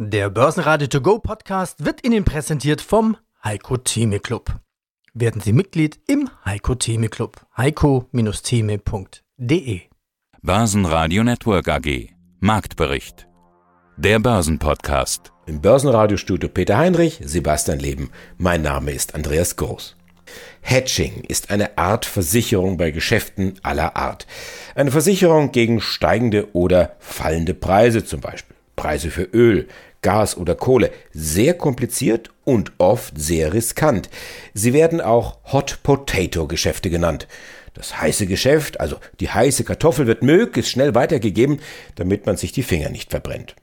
Der Börsenradio To Go Podcast wird Ihnen präsentiert vom Heiko Theme Club. Werden Sie Mitglied im Heiko Theme Club. heiko-theme.de Börsenradio Network AG Marktbericht Der Börsenpodcast Im Börsenradiostudio Peter Heinrich, Sebastian Leben. Mein Name ist Andreas Groß. Hedging ist eine Art Versicherung bei Geschäften aller Art. Eine Versicherung gegen steigende oder fallende Preise zum Beispiel. Preise für Öl, Gas oder Kohle. Sehr kompliziert und oft sehr riskant. Sie werden auch Hot Potato Geschäfte genannt. Das heiße Geschäft, also die heiße Kartoffel, wird möglichst schnell weitergegeben, damit man sich die Finger nicht verbrennt.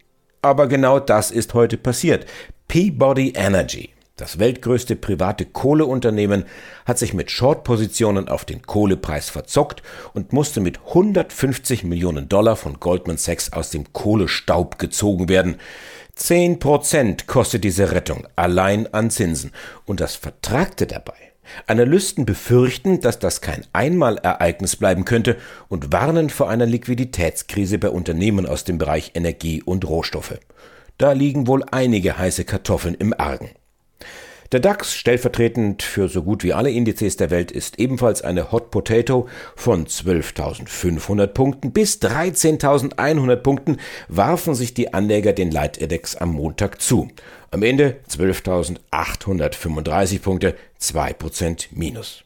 Aber genau das ist heute passiert. Peabody Energy, das weltgrößte private Kohleunternehmen, hat sich mit Short-Positionen auf den Kohlepreis verzockt und musste mit 150 Millionen Dollar von Goldman Sachs aus dem Kohlestaub gezogen werden. Zehn Prozent kostet diese Rettung allein an Zinsen. Und das Vertragte dabei. Analysten befürchten, dass das kein Einmalereignis bleiben könnte und warnen vor einer Liquiditätskrise bei Unternehmen aus dem Bereich Energie und Rohstoffe. Da liegen wohl einige heiße Kartoffeln im Argen. Der DAX, stellvertretend für so gut wie alle Indizes der Welt, ist ebenfalls eine Hot Potato. Von 12.500 Punkten bis 13.100 Punkten warfen sich die Anleger den Leitindex am Montag zu. Am Ende 12.835 Punkte, 2% Minus.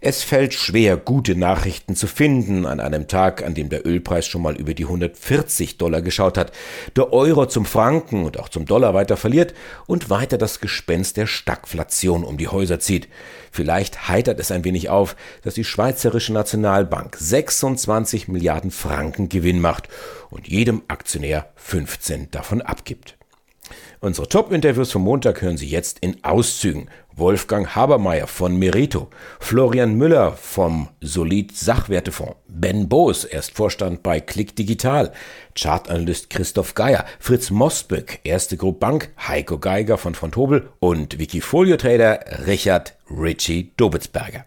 Es fällt schwer, gute Nachrichten zu finden an einem Tag, an dem der Ölpreis schon mal über die 140 Dollar geschaut hat, der Euro zum Franken und auch zum Dollar weiter verliert und weiter das Gespenst der Stagflation um die Häuser zieht. Vielleicht heitert es ein wenig auf, dass die Schweizerische Nationalbank 26 Milliarden Franken Gewinn macht und jedem Aktionär 15 davon abgibt. Unsere Top-Interviews vom Montag hören Sie jetzt in Auszügen. Wolfgang Habermeier von Merito, Florian Müller vom Solid Sachwertefonds, Ben Boos, erst Vorstand bei Click Digital, Chartanalyst Christoph Geier, Fritz Mosböck, Erste Group Bank, Heiko Geiger von von Tobel und Wikifolio-Trader Richard Richie Dobitzberger.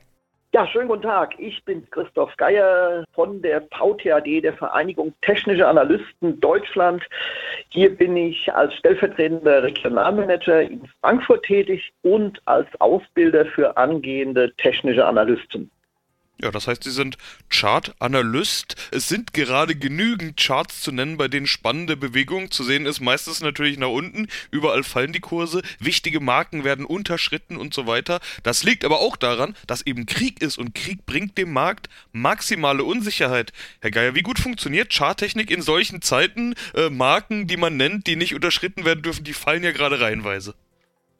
Ja, schönen guten Tag. Ich bin Christoph Geier von der VTAD, der Vereinigung Technische Analysten Deutschland. Hier bin ich als stellvertretender Regionalmanager in Frankfurt tätig und als Ausbilder für angehende technische Analysten. Ja, das heißt, Sie sind Chart-Analyst. Es sind gerade genügend Charts zu nennen, bei denen spannende Bewegungen zu sehen ist. Meistens natürlich nach unten. Überall fallen die Kurse. Wichtige Marken werden unterschritten und so weiter. Das liegt aber auch daran, dass eben Krieg ist und Krieg bringt dem Markt maximale Unsicherheit. Herr Geier, wie gut funktioniert Charttechnik in solchen Zeiten? Äh, Marken, die man nennt, die nicht unterschritten werden dürfen, die fallen ja gerade reihenweise.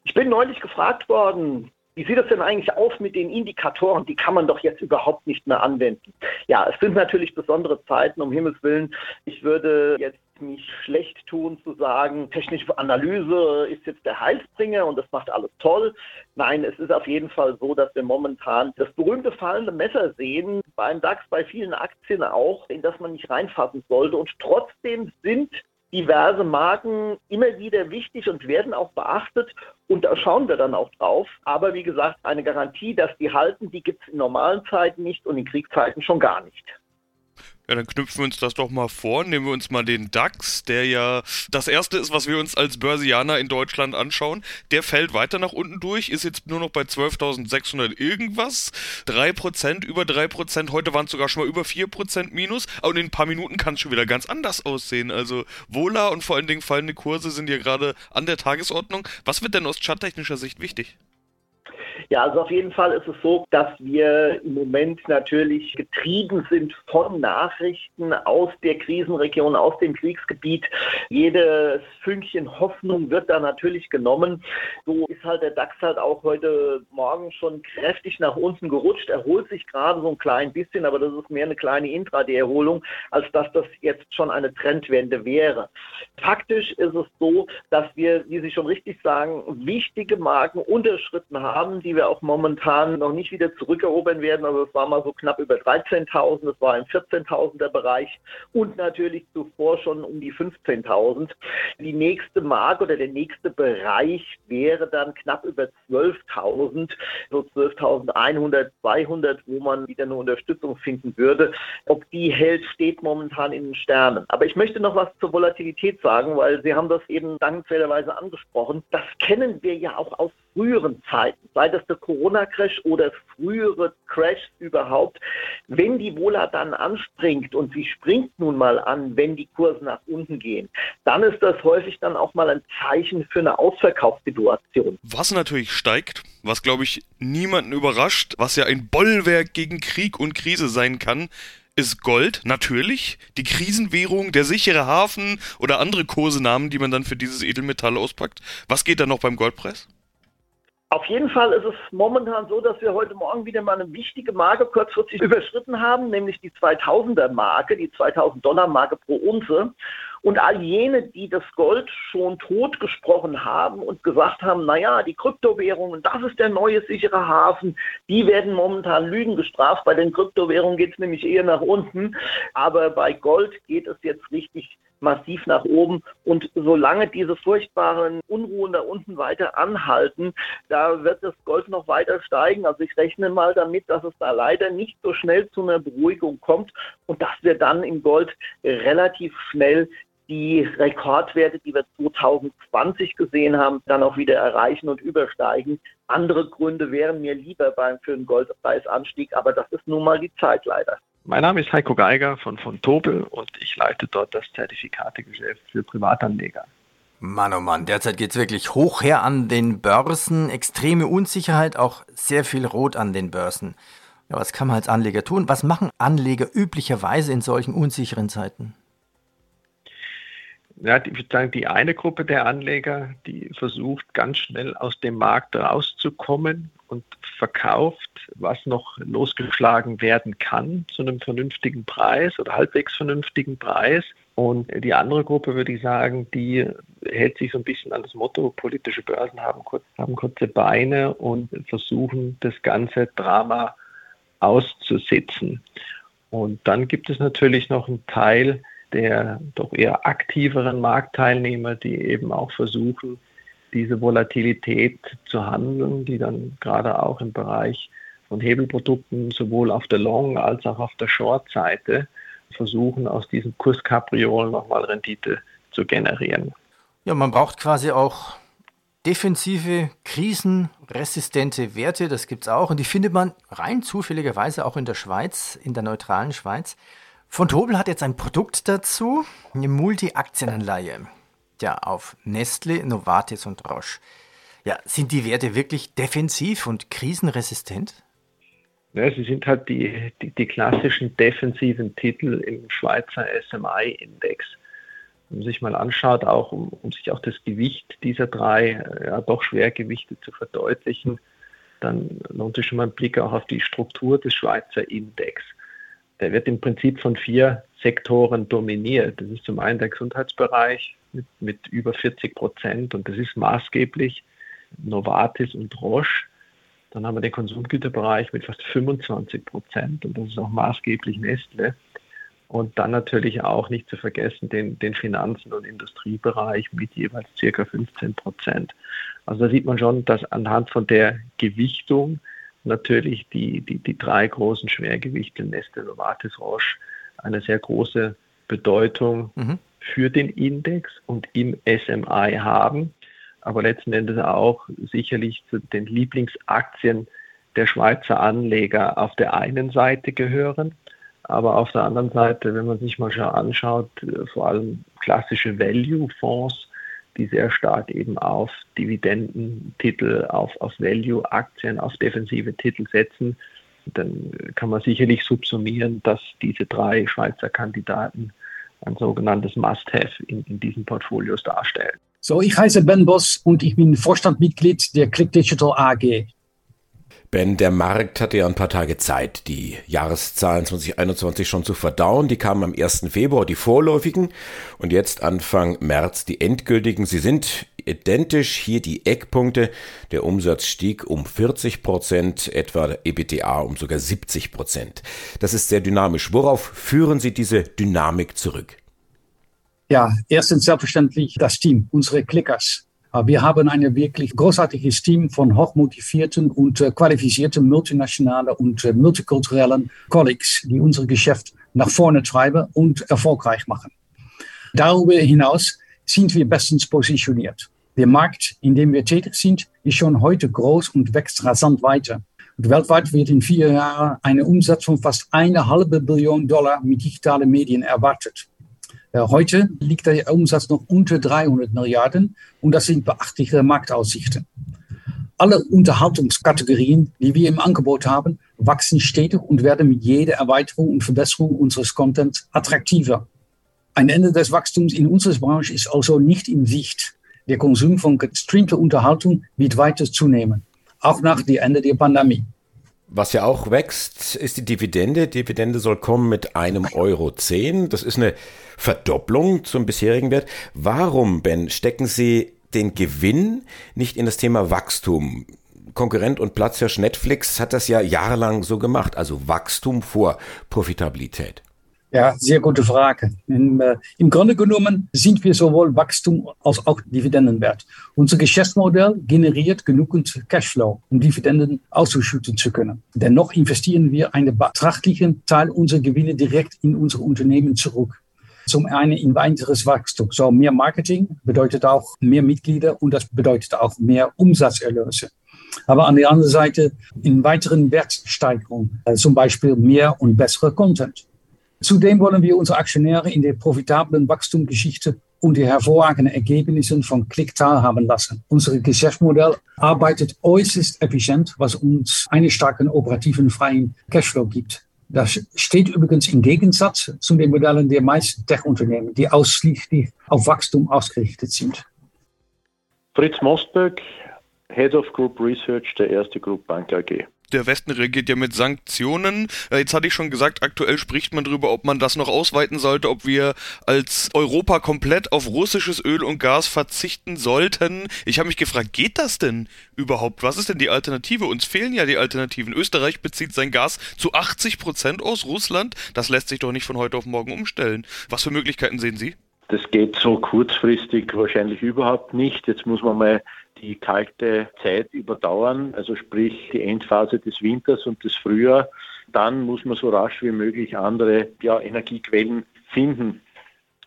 Ich bin neulich gefragt worden, wie sieht es denn eigentlich aus mit den Indikatoren? Die kann man doch jetzt überhaupt nicht mehr anwenden. Ja, es sind natürlich besondere Zeiten, um Himmels Willen. Ich würde jetzt mich schlecht tun zu sagen, technische Analyse ist jetzt der Heilsbringer und das macht alles toll. Nein, es ist auf jeden Fall so, dass wir momentan das berühmte fallende Messer sehen, beim DAX, bei vielen Aktien auch, in das man nicht reinfassen sollte. Und trotzdem sind diverse Marken immer wieder wichtig und werden auch beachtet und da schauen wir dann auch drauf. Aber wie gesagt, eine Garantie, dass die halten, die gibt es in normalen Zeiten nicht und in Kriegszeiten schon gar nicht. Ja, dann knüpfen wir uns das doch mal vor. Nehmen wir uns mal den DAX, der ja das erste ist, was wir uns als Börsianer in Deutschland anschauen. Der fällt weiter nach unten durch, ist jetzt nur noch bei 12.600 irgendwas. 3%, über 3%. Heute waren es sogar schon mal über 4% Minus. Und in ein paar Minuten kann es schon wieder ganz anders aussehen. Also Vola und vor allen Dingen fallende Kurse sind ja gerade an der Tagesordnung. Was wird denn aus charttechnischer Sicht wichtig? Ja, also auf jeden Fall ist es so, dass wir im Moment natürlich getrieben sind von Nachrichten aus der Krisenregion, aus dem Kriegsgebiet. Jedes Fünkchen Hoffnung wird da natürlich genommen. So ist halt der DAX halt auch heute Morgen schon kräftig nach unten gerutscht, erholt sich gerade so ein klein bisschen, aber das ist mehr eine kleine Intraday-Erholung, als dass das jetzt schon eine Trendwende wäre. Faktisch ist es so, dass wir, wie Sie schon richtig sagen, wichtige Marken unterschritten haben, die wir auch momentan noch nicht wieder zurückerobern werden. Also es war mal so knapp über 13.000, es war im 14.000er Bereich und natürlich zuvor schon um die 15.000. Die nächste Marke oder der nächste Bereich wäre dann knapp über 12.000, so 12.100, 200, wo man wieder eine Unterstützung finden würde. Ob die hält, steht momentan in den Sternen. Aber ich möchte noch was zur Volatilität sagen, weil Sie haben das eben dankenswerterweise angesprochen. Das kennen wir ja auch aus früheren Zeiten, sei das der Corona-Crash oder frühere Crashs überhaupt. Wenn die Vola dann anspringt und sie springt nun mal an, wenn die Kurse nach unten gehen, dann ist das häufig dann auch mal ein Zeichen für eine Ausverkaufssituation. Was natürlich steigt, was glaube ich niemanden überrascht, was ja ein Bollwerk gegen Krieg und Krise sein kann, ist Gold, natürlich. Die Krisenwährung, der sichere Hafen oder andere Kosenamen, die man dann für dieses Edelmetall auspackt. Was geht da noch beim Goldpreis? Auf jeden Fall ist es momentan so, dass wir heute Morgen wieder mal eine wichtige Marke kurzfristig überschritten haben, nämlich die 2000er Marke, die 2000 Dollar Marke pro Unze. Und all jene, die das Gold schon totgesprochen haben und gesagt haben, naja, die Kryptowährungen, das ist der neue sichere Hafen, die werden momentan Lügen gestraft. Bei den Kryptowährungen geht es nämlich eher nach unten. Aber bei Gold geht es jetzt richtig massiv nach oben. Und solange diese furchtbaren Unruhen da unten weiter anhalten, da wird das Gold noch weiter steigen. Also ich rechne mal damit, dass es da leider nicht so schnell zu einer Beruhigung kommt und dass wir dann im Gold relativ schnell die Rekordwerte, die wir 2020 gesehen haben, dann auch wieder erreichen und übersteigen. Andere Gründe wären mir lieber beim für einen Goldpreisanstieg, aber das ist nun mal die Zeit leider. Mein Name ist Heiko Geiger von von Tobel und ich leite dort das Zertifikategeschäft für Privatanleger. Mann, oh Mann, derzeit geht es wirklich hoch her an den Börsen, extreme Unsicherheit, auch sehr viel Rot an den Börsen. Ja, was kann man als Anleger tun? Was machen Anleger üblicherweise in solchen unsicheren Zeiten? Ja, ich würde sagen, die eine Gruppe der Anleger, die versucht ganz schnell aus dem Markt rauszukommen und verkauft, was noch losgeschlagen werden kann zu einem vernünftigen Preis oder halbwegs vernünftigen Preis. Und die andere Gruppe, würde ich sagen, die hält sich so ein bisschen an das Motto, politische Börsen haben, haben kurze Beine und versuchen das ganze Drama auszusitzen. Und dann gibt es natürlich noch einen Teil der doch eher aktiveren Marktteilnehmer, die eben auch versuchen, diese Volatilität zu handeln, die dann gerade auch im Bereich von Hebelprodukten sowohl auf der Long- als auch auf der Short-Seite versuchen, aus diesen Kurskapriolen nochmal Rendite zu generieren. Ja, man braucht quasi auch defensive, krisenresistente Werte, das gibt es auch. Und die findet man rein zufälligerweise auch in der Schweiz, in der neutralen Schweiz. Von Tobel hat jetzt ein Produkt dazu, eine Multi-Aktienanleihe ja auf Nestle, Novartis und Roche. Ja, sind die Werte wirklich defensiv und krisenresistent? Ja, sie sind halt die, die, die klassischen defensiven Titel im Schweizer SMI-Index. Wenn man sich mal anschaut, auch um, um sich auch das Gewicht dieser drei ja, doch Schwergewichte zu verdeutlichen, dann lohnt sich schon mal ein Blick auch auf die Struktur des Schweizer Index. Der wird im Prinzip von vier Sektoren dominiert. Das ist zum einen der Gesundheitsbereich, mit, mit über 40 Prozent und das ist maßgeblich Novartis und Roche. Dann haben wir den Konsumgüterbereich mit fast 25 Prozent und das ist auch maßgeblich Nestle. Und dann natürlich auch nicht zu vergessen den, den Finanzen- und Industriebereich mit jeweils circa 15 Prozent. Also da sieht man schon, dass anhand von der Gewichtung natürlich die, die, die drei großen Schwergewichte Nestle, Novartis, Roche eine sehr große Bedeutung mhm für den Index und im SMI haben, aber letzten Endes auch sicherlich zu den Lieblingsaktien der Schweizer Anleger auf der einen Seite gehören. Aber auf der anderen Seite, wenn man sich mal schon anschaut, vor allem klassische Value-Fonds, die sehr stark eben auf Dividendentitel, auf, auf Value-Aktien, auf defensive Titel setzen, dann kann man sicherlich subsumieren, dass diese drei Schweizer Kandidaten ein sogenanntes Must-Have in, in diesen Portfolios darstellen. So, ich heiße Ben Boss und ich bin Vorstandmitglied der Click Digital AG. Ben, der Markt hatte ja ein paar Tage Zeit, die Jahreszahlen 2021 schon zu verdauen. Die kamen am 1. Februar, die vorläufigen, und jetzt Anfang März die endgültigen. Sie sind identisch. Hier die Eckpunkte. Der Umsatz stieg um 40 Prozent, etwa EBTA um sogar 70 Prozent. Das ist sehr dynamisch. Worauf führen Sie diese Dynamik zurück? Ja, erstens selbstverständlich das Team, unsere Clickers. Wir haben ein wirklich großartiges Team von hochmotivierten und äh, qualifizierten multinationalen und äh, multikulturellen Colleagues, die unser Geschäft nach vorne treiben und erfolgreich machen. Darüber hinaus sind wir bestens positioniert. Der Markt, in dem wir tätig sind, ist schon heute groß und wächst rasant weiter. Und weltweit wird in vier Jahren eine Umsatz von fast eine halbe Billion Dollar mit digitalen Medien erwartet. Äh, heute liegt der Umsatz noch unter 300 Milliarden und das sind beachtliche Marktaussichten. Alle Unterhaltungskategorien, die wir im Angebot haben, wachsen stetig und werden mit jeder Erweiterung und Verbesserung unseres Contents attraktiver. Ein Ende des Wachstums in unserer Branche ist also nicht in Sicht. Der Konsum von gestreamter Unterhaltung wird weiter zunehmen, auch nach dem Ende der Pandemie. Was ja auch wächst, ist die Dividende. Die Dividende soll kommen mit einem Euro zehn. Das ist eine Verdopplung zum bisherigen Wert. Warum, Ben, stecken Sie den Gewinn nicht in das Thema Wachstum? Konkurrent und Platzhirsch Netflix hat das ja jahrelang so gemacht, also Wachstum vor Profitabilität. Ja, sehr gute Frage. Im, äh, Im Grunde genommen sind wir sowohl Wachstum als auch Dividendenwert. Unser Geschäftsmodell generiert genügend Cashflow, um Dividenden auszuschütten zu können. Dennoch investieren wir einen betrachtlichen Teil unserer Gewinne direkt in unsere Unternehmen zurück. Zum einen in weiteres Wachstum. So mehr Marketing bedeutet auch mehr Mitglieder und das bedeutet auch mehr Umsatzerlöse. Aber an der anderen Seite in weiteren Wertsteigerungen, äh, zum Beispiel mehr und bessere Content. Zudem wollen wir unsere Aktionäre in der profitablen Wachstumsgeschichte und die hervorragenden Ergebnisse von Click teilhaben lassen. Unser Geschäftsmodell arbeitet äußerst effizient, was uns einen starken operativen freien Cashflow gibt. Das steht übrigens im Gegensatz zu den Modellen der meisten Tech-Unternehmen, die ausschließlich auf Wachstum ausgerichtet sind. Fritz Mostberg, Head of Group Research der Erste Group Bank AG der Westen reagiert ja mit Sanktionen. Äh, jetzt hatte ich schon gesagt, aktuell spricht man darüber, ob man das noch ausweiten sollte, ob wir als Europa komplett auf russisches Öl und Gas verzichten sollten. Ich habe mich gefragt, geht das denn überhaupt? Was ist denn die Alternative? Uns fehlen ja die Alternativen. Österreich bezieht sein Gas zu 80 Prozent aus Russland. Das lässt sich doch nicht von heute auf morgen umstellen. Was für Möglichkeiten sehen Sie? Das geht so kurzfristig wahrscheinlich überhaupt nicht. Jetzt muss man mal die kalte Zeit überdauern, also sprich die Endphase des Winters und des Frühjahrs. Dann muss man so rasch wie möglich andere ja, Energiequellen finden.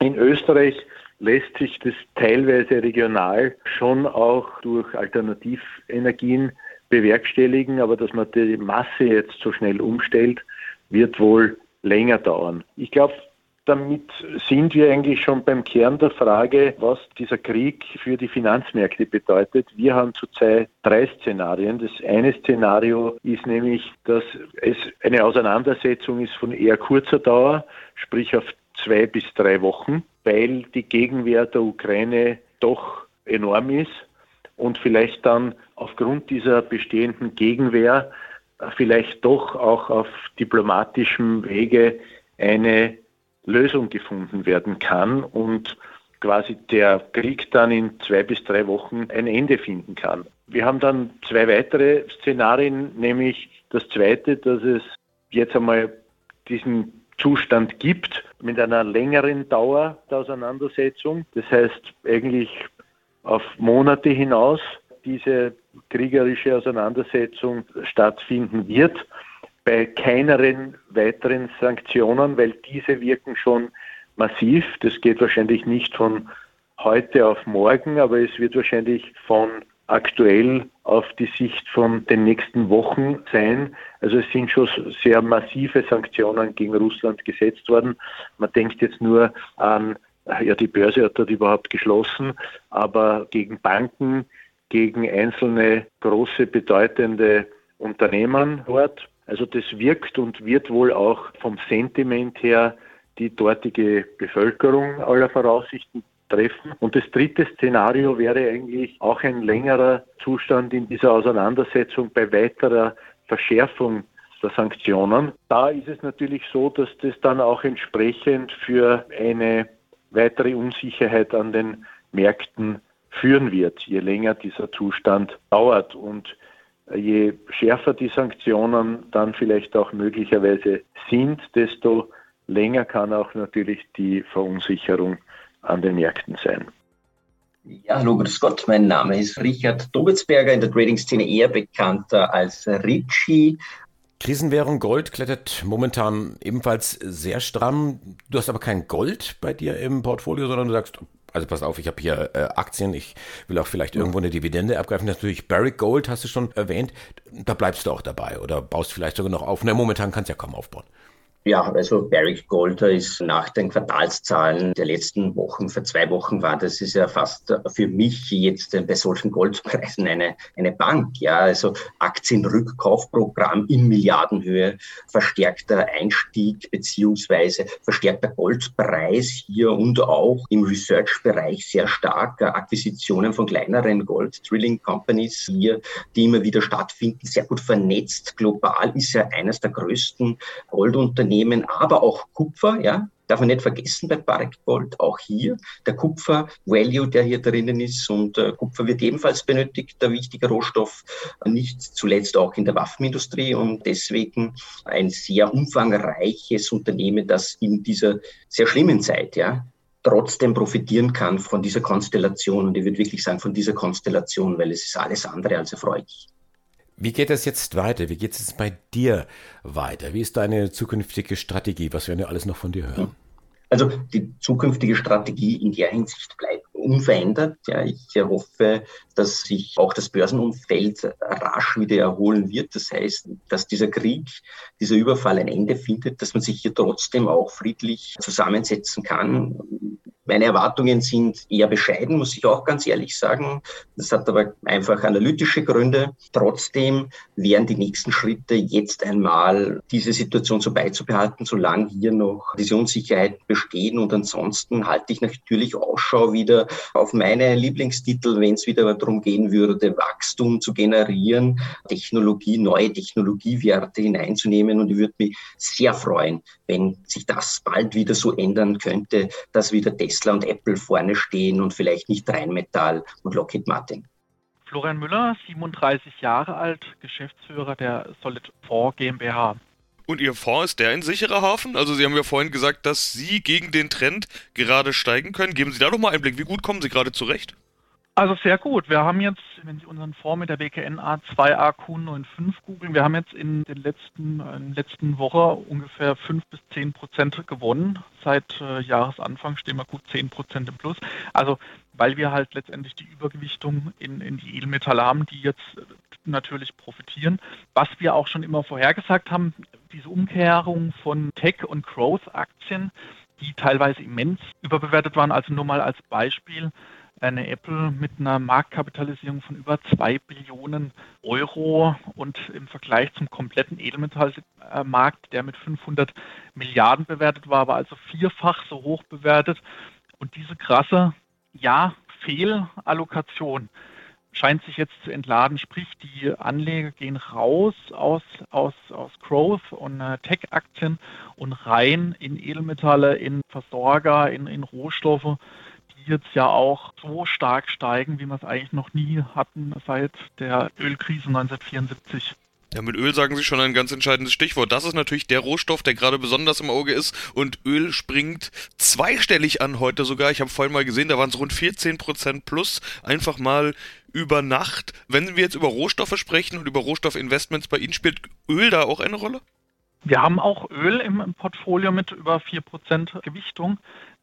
In Österreich lässt sich das teilweise regional schon auch durch Alternativenergien bewerkstelligen, aber dass man die Masse jetzt so schnell umstellt, wird wohl länger dauern. Ich glaube, damit sind wir eigentlich schon beim Kern der Frage, was dieser Krieg für die Finanzmärkte bedeutet. Wir haben zurzeit drei Szenarien. Das eine Szenario ist nämlich, dass es eine Auseinandersetzung ist von eher kurzer Dauer, sprich auf zwei bis drei Wochen, weil die Gegenwehr der Ukraine doch enorm ist und vielleicht dann aufgrund dieser bestehenden Gegenwehr vielleicht doch auch auf diplomatischem Wege eine Lösung gefunden werden kann und quasi der Krieg dann in zwei bis drei Wochen ein Ende finden kann. Wir haben dann zwei weitere Szenarien, nämlich das zweite, dass es jetzt einmal diesen Zustand gibt mit einer längeren Dauer der Auseinandersetzung. Das heißt eigentlich auf Monate hinaus diese kriegerische Auseinandersetzung stattfinden wird bei keineren weiteren Sanktionen, weil diese wirken schon massiv. Das geht wahrscheinlich nicht von heute auf morgen, aber es wird wahrscheinlich von aktuell auf die Sicht von den nächsten Wochen sein. Also es sind schon sehr massive Sanktionen gegen Russland gesetzt worden. Man denkt jetzt nur an, ja, die Börse hat dort überhaupt geschlossen, aber gegen Banken, gegen einzelne große bedeutende Unternehmen dort also das wirkt und wird wohl auch vom Sentiment her die dortige Bevölkerung aller Voraussichten treffen. Und das dritte Szenario wäre eigentlich auch ein längerer Zustand in dieser Auseinandersetzung bei weiterer Verschärfung der Sanktionen. Da ist es natürlich so, dass das dann auch entsprechend für eine weitere Unsicherheit an den Märkten führen wird, je länger dieser Zustand dauert. Und je schärfer die Sanktionen dann vielleicht auch möglicherweise sind, desto länger kann auch natürlich die Verunsicherung an den Märkten sein. Ja, hallo, grüß Gott. Mein Name ist Richard Dobitzberger, in der Trading-Szene eher bekannter als Richie. Krisenwährung Gold klettert momentan ebenfalls sehr stramm. Du hast aber kein Gold bei dir im Portfolio, sondern du sagst, also pass auf, ich habe hier äh, Aktien, ich will auch vielleicht irgendwo eine Dividende abgreifen. Natürlich Barrick Gold hast du schon erwähnt. Da bleibst du auch dabei oder baust vielleicht sogar noch auf. Na, momentan kannst du ja kaum aufbauen. Ja, also Barrick Golder ist nach den Quartalszahlen der letzten Wochen, vor zwei Wochen war das ist ja fast für mich jetzt bei solchen Goldpreisen eine, eine Bank. Ja, also Aktienrückkaufprogramm in Milliardenhöhe, verstärkter Einstieg beziehungsweise verstärkter Goldpreis hier und auch im Research-Bereich sehr stark. Akquisitionen von kleineren Gold-Drilling-Companies hier, die immer wieder stattfinden, sehr gut vernetzt. Global ist ja eines der größten Goldunternehmen Unternehmen, aber auch Kupfer, ja, darf man nicht vergessen bei Barrick Gold, auch hier der Kupfer-Value, der hier drinnen ist. Und äh, Kupfer wird ebenfalls benötigt, der wichtige Rohstoff, nicht zuletzt auch in der Waffenindustrie und deswegen ein sehr umfangreiches Unternehmen, das in dieser sehr schlimmen Zeit, ja, trotzdem profitieren kann von dieser Konstellation. Und ich würde wirklich sagen, von dieser Konstellation, weil es ist alles andere als erfreulich. Wie geht es jetzt weiter? Wie geht es jetzt bei dir weiter? Wie ist deine zukünftige Strategie? Was werden wir alles noch von dir hören? Also die zukünftige Strategie in der Hinsicht bleibt unverändert. Ja, ich hoffe, dass sich auch das Börsenumfeld rasch wieder erholen wird. Das heißt, dass dieser Krieg, dieser Überfall ein Ende findet, dass man sich hier trotzdem auch friedlich zusammensetzen kann meine Erwartungen sind eher bescheiden, muss ich auch ganz ehrlich sagen. Das hat aber einfach analytische Gründe. Trotzdem wären die nächsten Schritte jetzt einmal diese Situation so beizubehalten, solange hier noch diese Unsicherheiten bestehen. Und ansonsten halte ich natürlich Ausschau wieder auf meine Lieblingstitel, wenn es wieder darum gehen würde, Wachstum zu generieren, Technologie, neue Technologiewerte hineinzunehmen. Und ich würde mich sehr freuen, wenn sich das bald wieder so ändern könnte, dass wieder Tesla und Apple vorne stehen und vielleicht nicht Rheinmetall und Lockheed Martin. Florian Müller, 37 Jahre alt, Geschäftsführer der Solid 4 GmbH. Und Ihr Fonds ist der ein sicherer Hafen? Also Sie haben ja vorhin gesagt, dass Sie gegen den Trend gerade steigen können. Geben Sie da doch mal Einblick. Wie gut kommen Sie gerade zurecht? Also sehr gut. Wir haben jetzt, wenn Sie unseren Fonds mit der WKN A2AQ95 googeln, wir haben jetzt in den letzten, in letzten Woche ungefähr 5 bis 10 Prozent gewonnen. Seit äh, Jahresanfang stehen wir gut 10 Prozent im Plus. Also weil wir halt letztendlich die Übergewichtung in, in die Edelmetalle haben, die jetzt äh, natürlich profitieren. Was wir auch schon immer vorhergesagt haben, diese Umkehrung von Tech- und Growth-Aktien, die teilweise immens überbewertet waren. Also nur mal als Beispiel eine Apple mit einer Marktkapitalisierung von über 2 Billionen Euro und im Vergleich zum kompletten Edelmetallmarkt, der mit 500 Milliarden bewertet war, war also vierfach so hoch bewertet. Und diese krasse, ja, Fehlallokation scheint sich jetzt zu entladen, sprich die Anleger gehen raus aus, aus, aus Growth und äh, Tech-Aktien und rein in Edelmetalle, in Versorger, in, in Rohstoffe die jetzt ja auch so stark steigen, wie wir es eigentlich noch nie hatten seit der Ölkrise 1974. Ja, mit Öl sagen Sie schon ein ganz entscheidendes Stichwort. Das ist natürlich der Rohstoff, der gerade besonders im Auge ist. Und Öl springt zweistellig an heute sogar. Ich habe vorhin mal gesehen, da waren es rund 14% plus. Einfach mal über Nacht. Wenn wir jetzt über Rohstoffe sprechen und über Rohstoffinvestments bei Ihnen, spielt Öl da auch eine Rolle? Wir haben auch Öl im Portfolio mit über 4% Gewichtung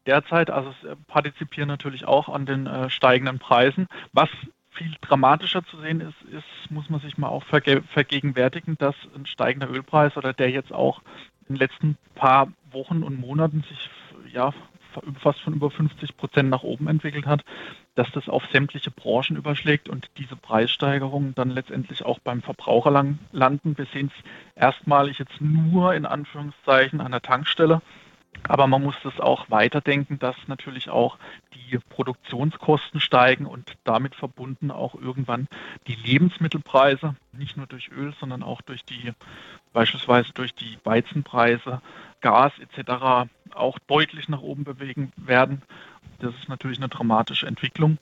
derzeit. Also es äh, partizipieren natürlich auch an den äh, steigenden Preisen. Was viel dramatischer zu sehen ist, ist, muss man sich mal auch verge vergegenwärtigen, dass ein steigender Ölpreis oder der jetzt auch in den letzten paar Wochen und Monaten sich ja fast von über 50 Prozent nach oben entwickelt hat, dass das auf sämtliche Branchen überschlägt und diese Preissteigerungen dann letztendlich auch beim Verbraucher landen. Wir sehen es erstmalig jetzt nur in Anführungszeichen an der Tankstelle. Aber man muss das auch weiterdenken, dass natürlich auch die Produktionskosten steigen und damit verbunden auch irgendwann die Lebensmittelpreise, nicht nur durch Öl, sondern auch durch die, beispielsweise durch die Weizenpreise, Gas etc. auch deutlich nach oben bewegen werden. Das ist natürlich eine dramatische Entwicklung.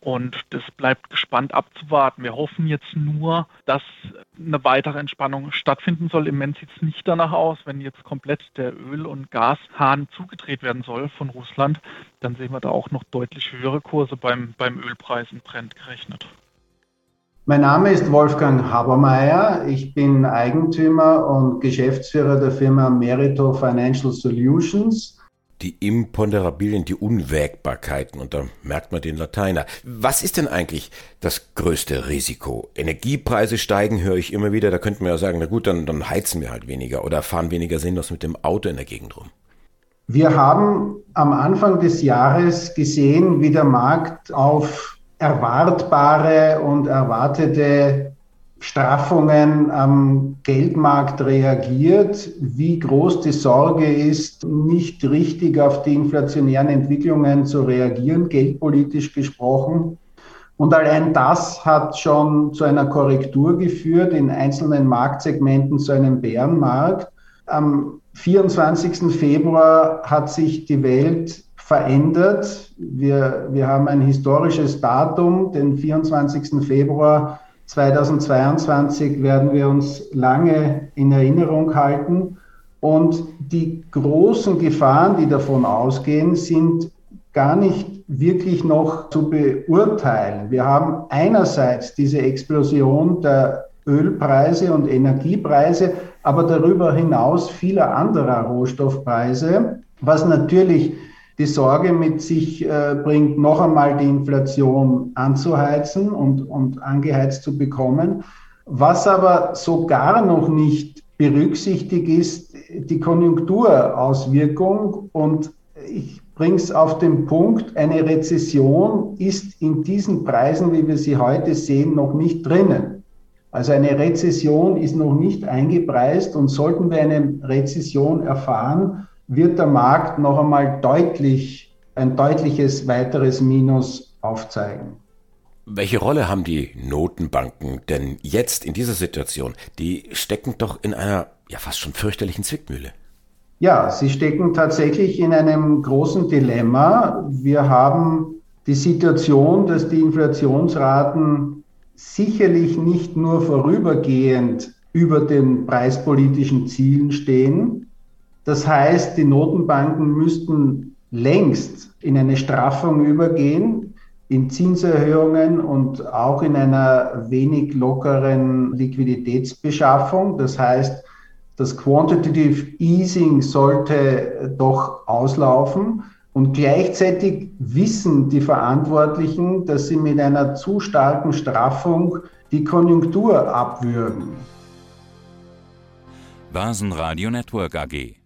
Und das bleibt gespannt abzuwarten. Wir hoffen jetzt nur, dass eine weitere Entspannung stattfinden soll. Im Moment sieht es nicht danach aus. Wenn jetzt komplett der Öl- und Gashahn zugedreht werden soll von Russland, dann sehen wir da auch noch deutlich höhere Kurse beim, beim Ölpreis in Brent gerechnet. Mein Name ist Wolfgang Habermeier. Ich bin Eigentümer und Geschäftsführer der Firma Merito Financial Solutions. Die Imponderabilien, die Unwägbarkeiten, und da merkt man den Lateiner. Was ist denn eigentlich das größte Risiko? Energiepreise steigen, höre ich immer wieder. Da könnte man ja sagen, na gut, dann, dann heizen wir halt weniger oder fahren weniger sinnlos mit dem Auto in der Gegend rum. Wir haben am Anfang des Jahres gesehen, wie der Markt auf erwartbare und erwartete Straffungen am Geldmarkt reagiert, wie groß die Sorge ist, nicht richtig auf die inflationären Entwicklungen zu reagieren, geldpolitisch gesprochen. Und allein das hat schon zu einer Korrektur geführt, in einzelnen Marktsegmenten zu einem Bärenmarkt. Am 24. Februar hat sich die Welt verändert. Wir, wir haben ein historisches Datum, den 24. Februar 2022 werden wir uns lange in Erinnerung halten. Und die großen Gefahren, die davon ausgehen, sind gar nicht wirklich noch zu beurteilen. Wir haben einerseits diese Explosion der Ölpreise und Energiepreise, aber darüber hinaus vieler anderer Rohstoffpreise, was natürlich die Sorge mit sich äh, bringt, noch einmal die Inflation anzuheizen und, und angeheizt zu bekommen. Was aber so gar noch nicht berücksichtigt ist, die Konjunkturauswirkung. Und ich bringe es auf den Punkt, eine Rezession ist in diesen Preisen, wie wir sie heute sehen, noch nicht drinnen. Also eine Rezession ist noch nicht eingepreist und sollten wir eine Rezession erfahren, wird der Markt noch einmal deutlich, ein deutliches weiteres Minus aufzeigen. Welche Rolle haben die Notenbanken denn jetzt in dieser Situation? Die stecken doch in einer ja fast schon fürchterlichen Zwickmühle. Ja, sie stecken tatsächlich in einem großen Dilemma. Wir haben die Situation, dass die Inflationsraten sicherlich nicht nur vorübergehend über den preispolitischen Zielen stehen, das heißt, die Notenbanken müssten längst in eine Straffung übergehen, in Zinserhöhungen und auch in einer wenig lockeren Liquiditätsbeschaffung. Das heißt, das Quantitative Easing sollte doch auslaufen. Und gleichzeitig wissen die Verantwortlichen, dass sie mit einer zu starken Straffung die Konjunktur abwürgen. Basen Network AG